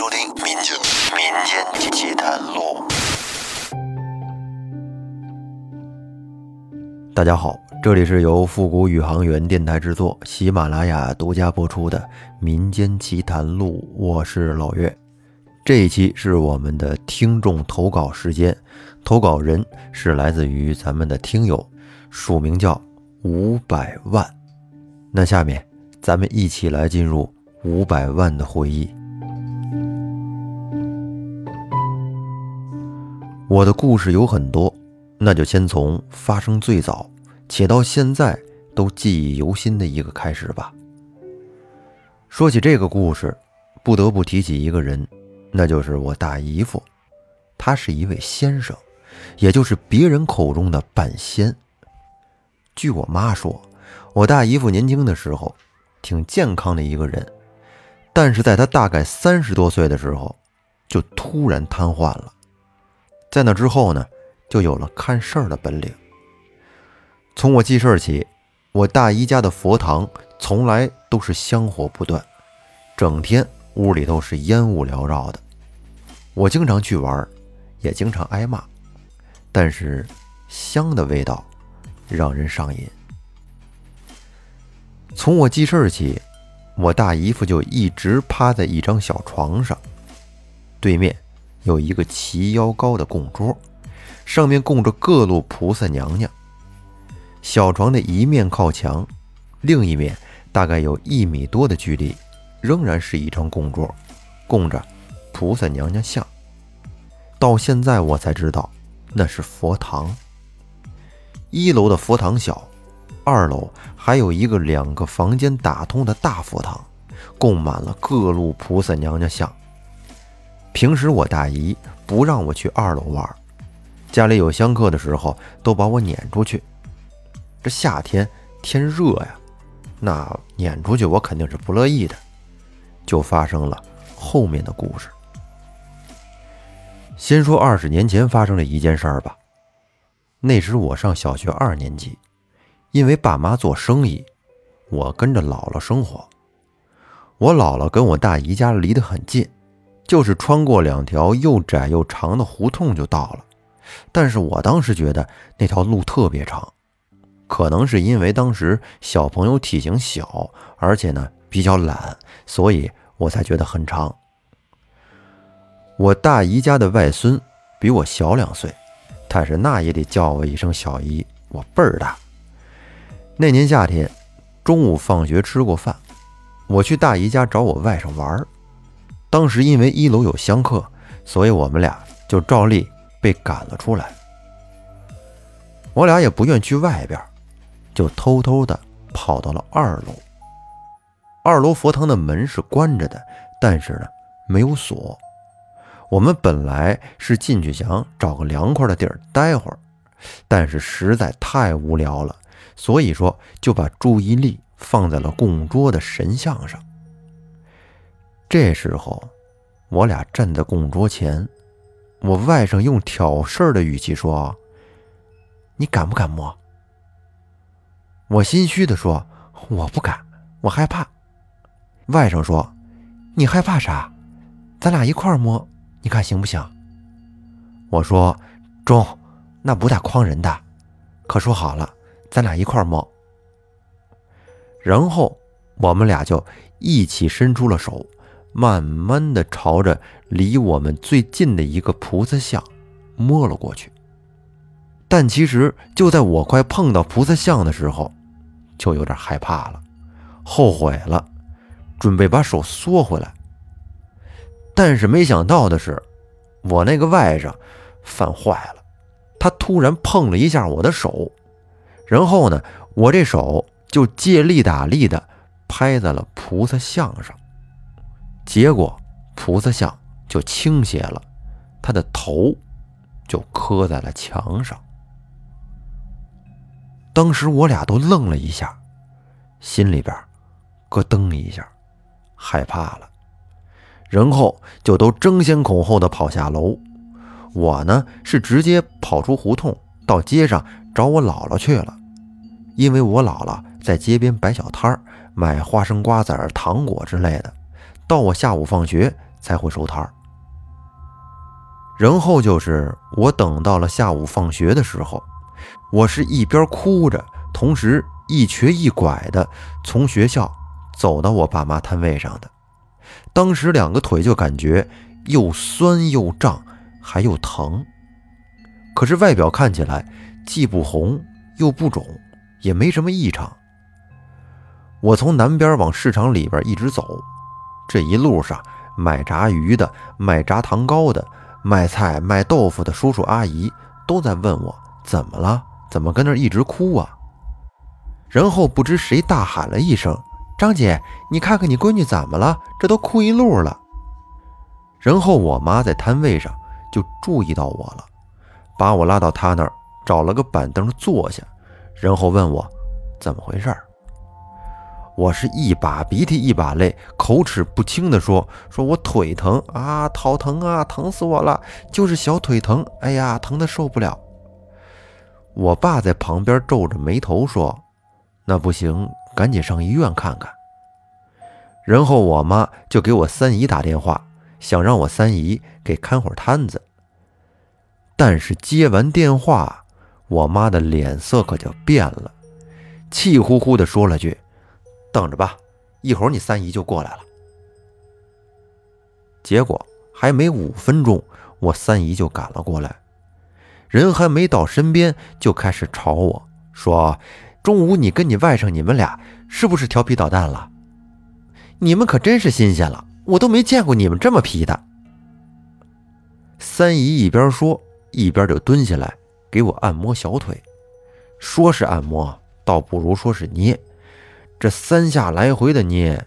收听《民间民间奇谈录》。大家好，这里是由复古宇航员电台制作，喜马拉雅独家播出的《民间奇谈录》，我是老岳。这一期是我们的听众投稿时间，投稿人是来自于咱们的听友，署名叫五百万。那下面咱们一起来进入五百万的回忆。我的故事有很多，那就先从发生最早且到现在都记忆犹新的一个开始吧。说起这个故事，不得不提起一个人，那就是我大姨夫，他是一位先生，也就是别人口中的半仙。据我妈说，我大姨夫年轻的时候挺健康的一个人，但是在他大概三十多岁的时候，就突然瘫痪了。在那之后呢，就有了看事儿的本领。从我记事儿起，我大姨家的佛堂从来都是香火不断，整天屋里都是烟雾缭绕的。我经常去玩，也经常挨骂，但是香的味道让人上瘾。从我记事儿起，我大姨夫就一直趴在一张小床上，对面。有一个齐腰高的供桌，上面供着各路菩萨娘娘。小床的一面靠墙，另一面大概有一米多的距离，仍然是一张供桌，供着菩萨娘娘像。到现在我才知道，那是佛堂。一楼的佛堂小，二楼还有一个两个房间打通的大佛堂，供满了各路菩萨娘娘像。平时我大姨不让我去二楼玩，家里有香客的时候都把我撵出去。这夏天天热呀，那撵出去我肯定是不乐意的，就发生了后面的故事。先说二十年前发生的一件事儿吧。那时我上小学二年级，因为爸妈做生意，我跟着姥姥生活。我姥姥跟我大姨家离得很近。就是穿过两条又窄又长的胡同就到了，但是我当时觉得那条路特别长，可能是因为当时小朋友体型小，而且呢比较懒，所以我才觉得很长。我大姨家的外孙比我小两岁，但是那也得叫我一声小姨，我辈儿大。那年夏天，中午放学吃过饭，我去大姨家找我外甥玩儿。当时因为一楼有香客，所以我们俩就照例被赶了出来。我俩也不愿去外边，就偷偷的跑到了二楼。二楼佛堂的门是关着的，但是呢没有锁。我们本来是进去想找个凉快的地儿待会儿，但是实在太无聊了，所以说就把注意力放在了供桌的神像上。这时候，我俩站在供桌前，我外甥用挑事儿的语气说：“你敢不敢摸？”我心虚的说：“我不敢，我害怕。”外甥说：“你害怕啥？咱俩一块摸，你看行不行？”我说：“中，那不大诓人的，可说好了，咱俩一块摸。”然后我们俩就一起伸出了手。慢慢的朝着离我们最近的一个菩萨像摸了过去，但其实就在我快碰到菩萨像的时候，就有点害怕了，后悔了，准备把手缩回来。但是没想到的是，我那个外甥犯坏了，他突然碰了一下我的手，然后呢，我这手就借力打力的拍在了菩萨像上。结果，菩萨像就倾斜了，他的头就磕在了墙上。当时我俩都愣了一下，心里边咯噔一下，害怕了，然后就都争先恐后的跑下楼。我呢是直接跑出胡同，到街上找我姥姥去了，因为我姥姥在街边摆小摊儿，卖花生、瓜子、糖果之类的。到我下午放学才会收摊儿。然后就是我等到了下午放学的时候，我是一边哭着，同时一瘸一拐的从学校走到我爸妈摊位上的。当时两个腿就感觉又酸又胀，还又疼。可是外表看起来既不红又不肿，也没什么异常。我从南边往市场里边一直走，这一路上卖炸鱼的、卖炸糖糕的。卖菜卖豆腐的叔叔阿姨都在问我怎么了，怎么跟那一直哭啊？然后不知谁大喊了一声：“张姐，你看看你闺女怎么了？这都哭一路了。”然后我妈在摊位上就注意到我了，把我拉到她那儿，找了个板凳坐下，然后问我怎么回事儿。我是一把鼻涕一把泪，口齿不清地说：“说我腿疼啊，好疼啊，疼死我了，就是小腿疼，哎呀，疼得受不了。”我爸在旁边皱着眉头说：“那不行，赶紧上医院看看。”然后我妈就给我三姨打电话，想让我三姨给看会儿摊子。但是接完电话，我妈的脸色可就变了，气呼呼地说了句。等着吧，一会儿你三姨就过来了。结果还没五分钟，我三姨就赶了过来，人还没到身边，就开始吵我说：“中午你跟你外甥你们俩是不是调皮捣蛋了？你们可真是新鲜了，我都没见过你们这么皮的。”三姨一边说，一边就蹲下来给我按摩小腿，说是按摩，倒不如说是捏。这三下来回的捏，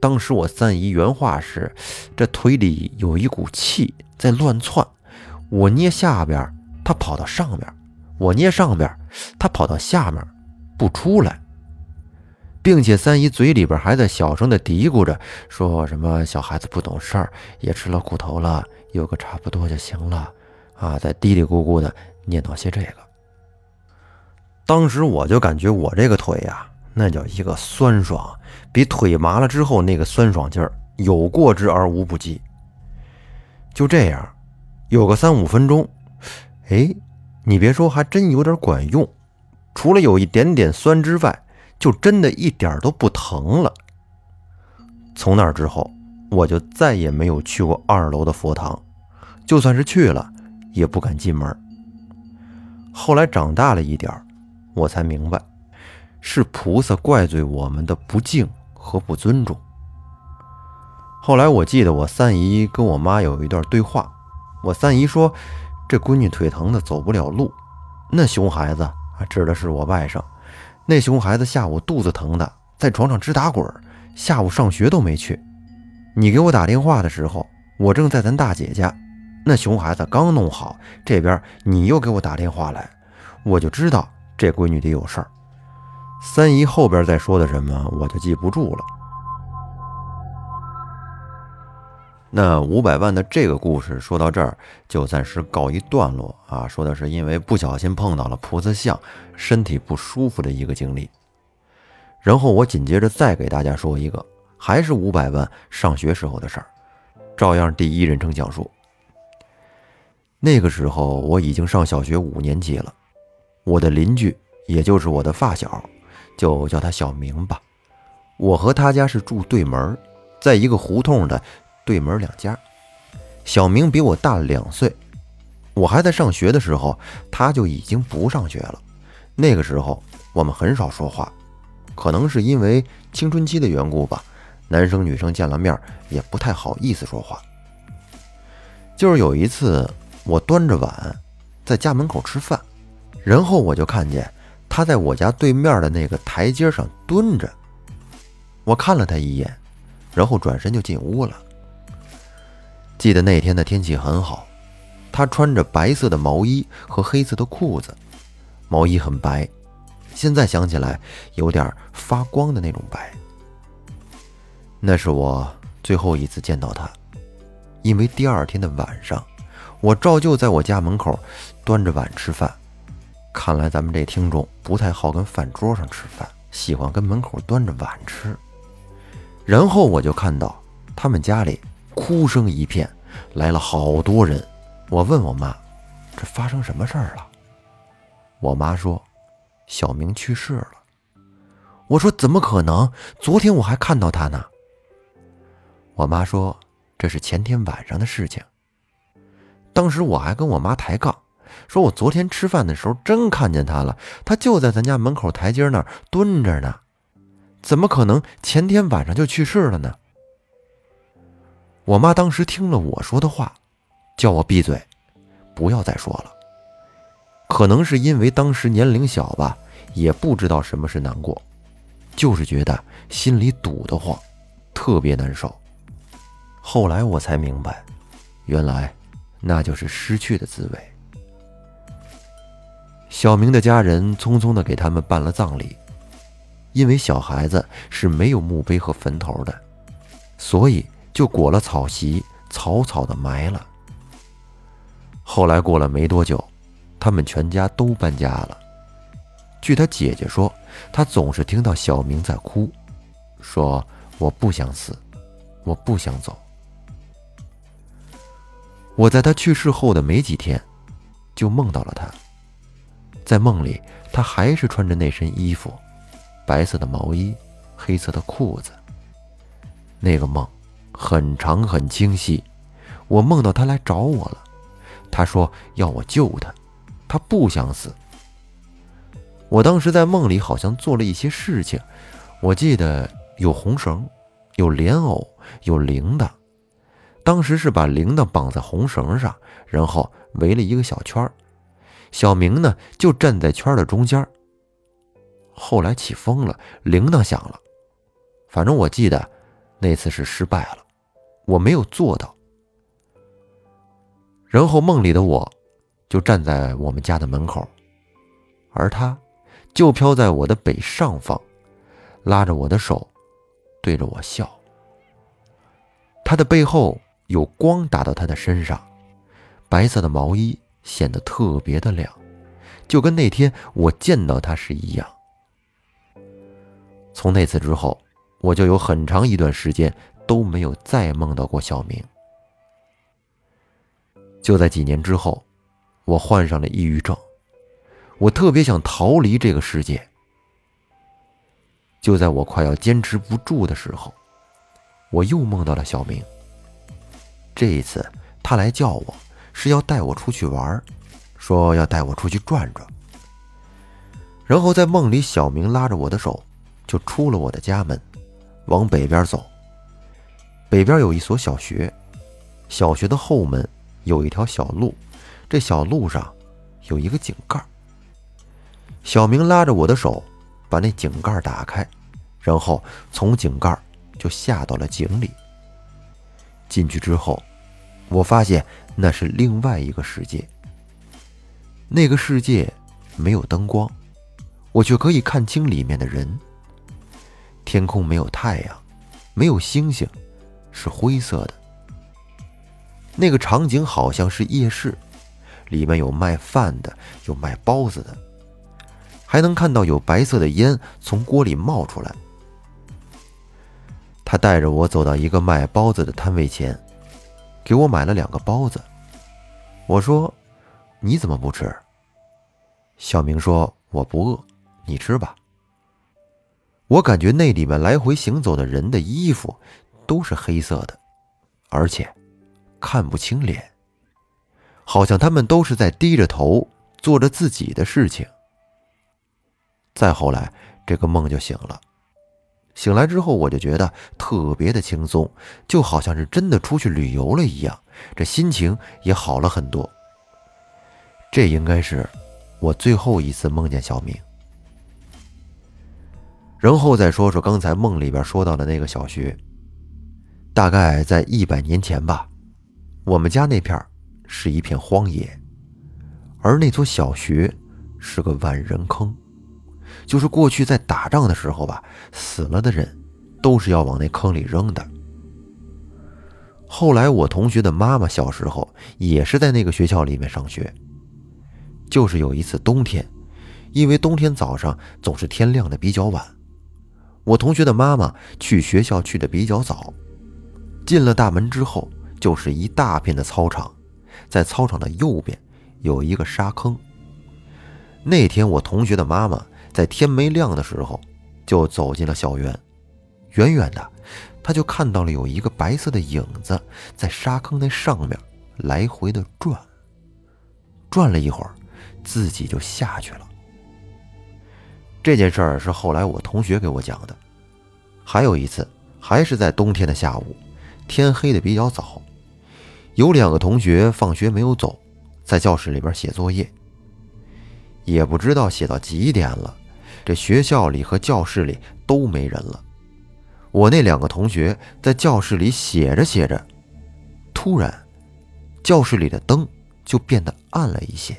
当时我三姨原话是：“这腿里有一股气在乱窜，我捏下边，它跑到上边；我捏上边，它跑到下面，不出来。”并且三姨嘴里边还在小声的嘀咕着，说什么“小孩子不懂事儿，也吃了苦头了，有个差不多就行了。”啊，在嘀嘀咕咕的念叨些这个。当时我就感觉我这个腿呀。那叫一个酸爽，比腿麻了之后那个酸爽劲儿有过之而无不及。就这样，有个三五分钟，哎，你别说，还真有点管用。除了有一点点酸之外，就真的一点都不疼了。从那之后，我就再也没有去过二楼的佛堂，就算是去了，也不敢进门。后来长大了一点我才明白。是菩萨怪罪我们的不敬和不尊重。后来我记得我三姨跟我妈有一段对话，我三姨说：“这闺女腿疼的走不了路，那熊孩子啊，指的是我外甥。那熊孩子下午肚子疼的，在床上直打滚，下午上学都没去。你给我打电话的时候，我正在咱大姐家，那熊孩子刚弄好，这边你又给我打电话来，我就知道这闺女得有事儿。”三姨后边再说的什么，我就记不住了。那五百万的这个故事说到这儿就暂时告一段落啊，说的是因为不小心碰到了菩萨像，身体不舒服的一个经历。然后我紧接着再给大家说一个，还是五百万上学时候的事儿，照样第一人称讲述。那个时候我已经上小学五年级了，我的邻居也就是我的发小。就叫他小明吧。我和他家是住对门，在一个胡同的对门两家。小明比我大两岁。我还在上学的时候，他就已经不上学了。那个时候我们很少说话，可能是因为青春期的缘故吧。男生女生见了面也不太好意思说话。就是有一次，我端着碗在家门口吃饭，然后我就看见。他在我家对面的那个台阶上蹲着，我看了他一眼，然后转身就进屋了。记得那天的天气很好，他穿着白色的毛衣和黑色的裤子，毛衣很白，现在想起来有点发光的那种白。那是我最后一次见到他，因为第二天的晚上，我照旧在我家门口端着碗吃饭。看来咱们这听众不太好跟饭桌上吃饭，喜欢跟门口端着碗吃。然后我就看到他们家里哭声一片，来了好多人。我问我妈：“这发生什么事儿了？”我妈说：“小明去世了。”我说：“怎么可能？昨天我还看到他呢。”我妈说：“这是前天晚上的事情。”当时我还跟我妈抬杠，说我昨天吃饭的时候真看见他了，他就在咱家门口台阶那儿蹲着呢，怎么可能前天晚上就去世了呢？我妈当时听了我说的话，叫我闭嘴，不要再说了。可能是因为当时年龄小吧，也不知道什么是难过，就是觉得心里堵得慌，特别难受。后来我才明白，原来那就是失去的滋味。小明的家人匆匆的给他们办了葬礼，因为小孩子是没有墓碑和坟头的，所以。就裹了草席，草草的埋了。后来过了没多久，他们全家都搬家了。据他姐姐说，他总是听到小明在哭，说：“我不想死，我不想走。”我在他去世后的没几天，就梦到了他。在梦里，他还是穿着那身衣服，白色的毛衣，黑色的裤子。那个梦。很长很清晰，我梦到他来找我了，他说要我救他，他不想死。我当时在梦里好像做了一些事情，我记得有红绳，有莲藕，有铃铛。当时是把铃铛绑在红绳上，然后围了一个小圈儿小明呢就站在圈的中间。后来起风了，铃铛响了，反正我记得那次是失败了。我没有做到，然后梦里的我，就站在我们家的门口，而他，就飘在我的北上方，拉着我的手，对着我笑。他的背后有光打到他的身上，白色的毛衣显得特别的亮，就跟那天我见到他时一样。从那次之后，我就有很长一段时间。都没有再梦到过小明。就在几年之后，我患上了抑郁症，我特别想逃离这个世界。就在我快要坚持不住的时候，我又梦到了小明。这一次，他来叫我是要带我出去玩，说要带我出去转转。然后在梦里，小明拉着我的手，就出了我的家门，往北边走。北边有一所小学，小学的后门有一条小路，这小路上有一个井盖。小明拉着我的手，把那井盖打开，然后从井盖就下到了井里。进去之后，我发现那是另外一个世界。那个世界没有灯光，我却可以看清里面的人。天空没有太阳，没有星星。是灰色的，那个场景好像是夜市，里面有卖饭的，有卖包子的，还能看到有白色的烟从锅里冒出来。他带着我走到一个卖包子的摊位前，给我买了两个包子。我说：“你怎么不吃？”小明说：“我不饿，你吃吧。”我感觉那里面来回行走的人的衣服。都是黑色的，而且看不清脸，好像他们都是在低着头做着自己的事情。再后来，这个梦就醒了。醒来之后，我就觉得特别的轻松，就好像是真的出去旅游了一样，这心情也好了很多。这应该是我最后一次梦见小明。然后再说说刚才梦里边说到的那个小学。大概在一百年前吧，我们家那片是一片荒野，而那所小学是个万人坑，就是过去在打仗的时候吧，死了的人都是要往那坑里扔的。后来我同学的妈妈小时候也是在那个学校里面上学，就是有一次冬天，因为冬天早上总是天亮的比较晚，我同学的妈妈去学校去的比较早。进了大门之后，就是一大片的操场，在操场的右边有一个沙坑。那天我同学的妈妈在天没亮的时候就走进了校园，远远的，他就看到了有一个白色的影子在沙坑那上面来回的转。转了一会儿，自己就下去了。这件事儿是后来我同学给我讲的。还有一次，还是在冬天的下午，天黑的比较早，有两个同学放学没有走，在教室里边写作业。也不知道写到几点了，这学校里和教室里都没人了。我那两个同学在教室里写着写着，突然，教室里的灯就变得暗了一些。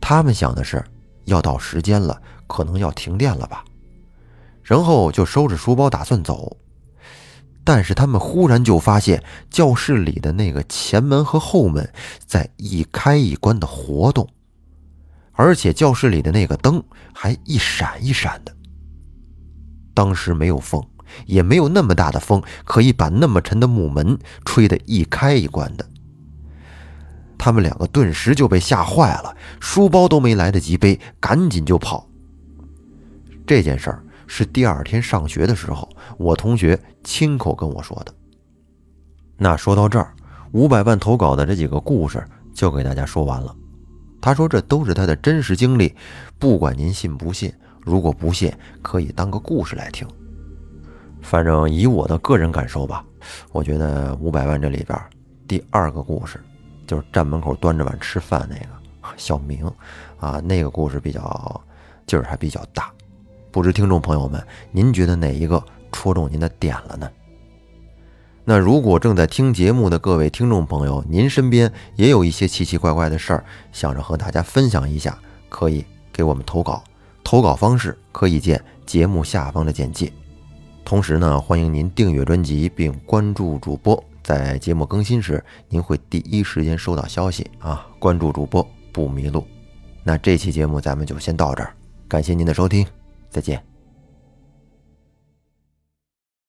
他们想的是，要到时间了，可能要停电了吧。然后就收着书包打算走，但是他们忽然就发现教室里的那个前门和后门在一开一关的活动，而且教室里的那个灯还一闪一闪的。当时没有风，也没有那么大的风可以把那么沉的木门吹得一开一关的。他们两个顿时就被吓坏了，书包都没来得及背，赶紧就跑。这件事儿。是第二天上学的时候，我同学亲口跟我说的。那说到这儿，五百万投稿的这几个故事就给大家说完了。他说这都是他的真实经历，不管您信不信，如果不信，可以当个故事来听。反正以我的个人感受吧，我觉得五百万这里边第二个故事，就是站门口端着碗吃饭那个小明，啊，那个故事比较劲儿还比较大。不知听众朋友们，您觉得哪一个戳中您的点了呢？那如果正在听节目的各位听众朋友，您身边也有一些奇奇怪怪的事儿，想着和大家分享一下，可以给我们投稿。投稿方式可以见节目下方的简介。同时呢，欢迎您订阅专辑并关注主播，在节目更新时，您会第一时间收到消息啊！关注主播不迷路。那这期节目咱们就先到这儿，感谢您的收听。再见。